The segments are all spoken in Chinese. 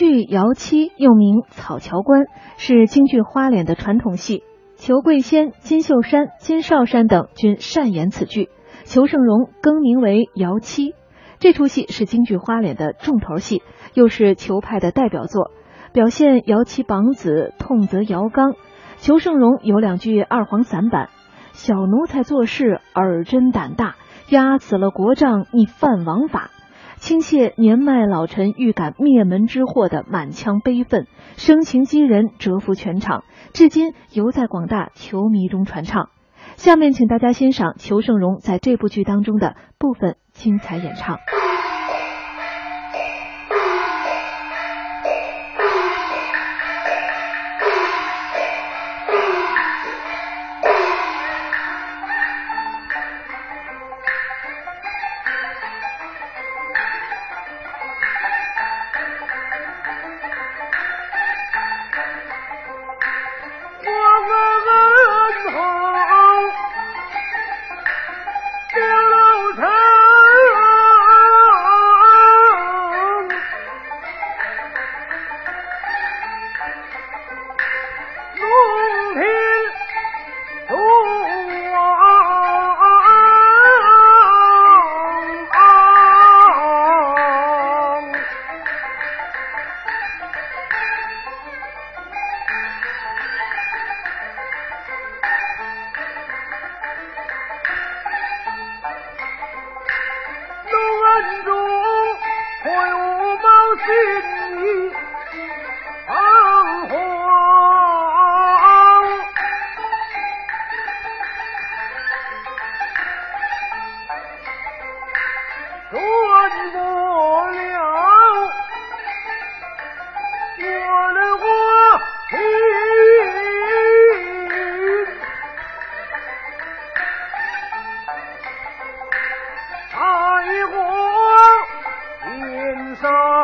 剧《姚七》又名《草桥关》，是京剧花脸的传统戏。裘桂仙、金秀山、金少山等均擅演此剧，裘盛戎更名为姚七。这出戏是京剧花脸的重头戏，又是裘派的代表作，表现姚七绑子痛责姚刚。裘盛戎有两句二黄散板：“小奴才做事耳真胆大，压死了国丈你犯王法。”倾泻年迈老臣预感灭门之祸的满腔悲愤，声情激人，折服全场，至今犹在广大球迷中传唱。下面，请大家欣赏裘盛戎在这部剧当中的部分精彩演唱。song.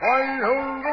欢迎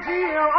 feel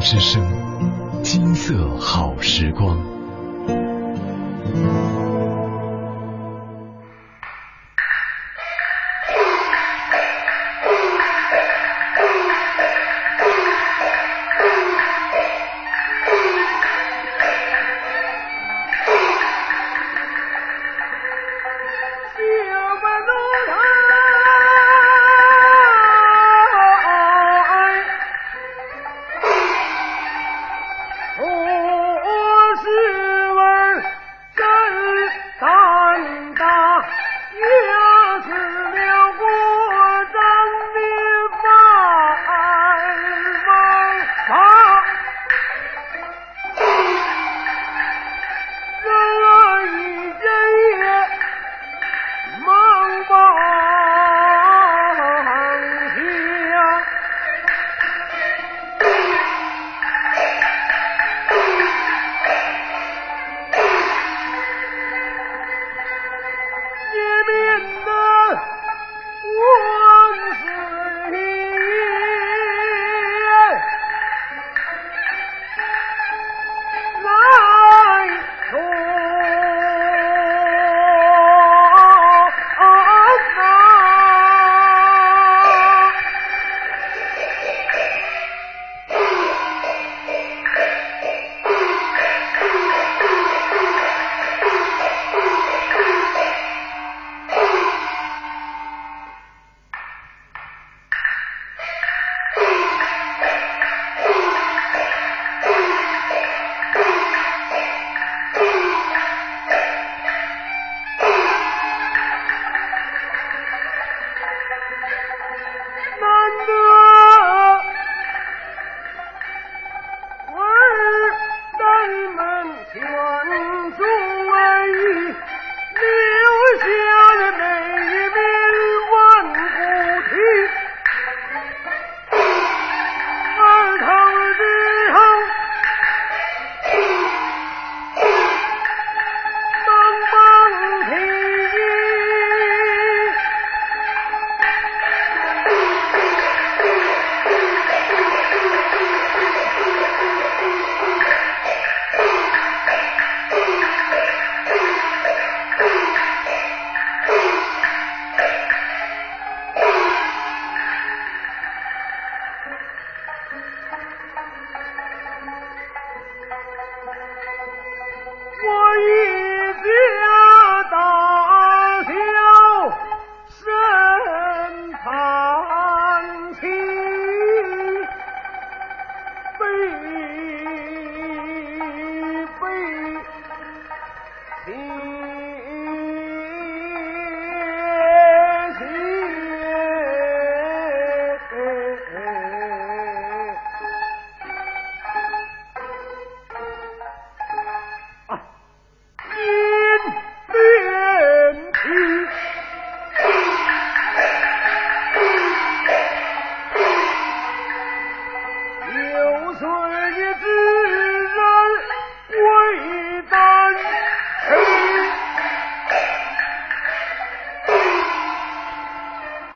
之声，金色好时光。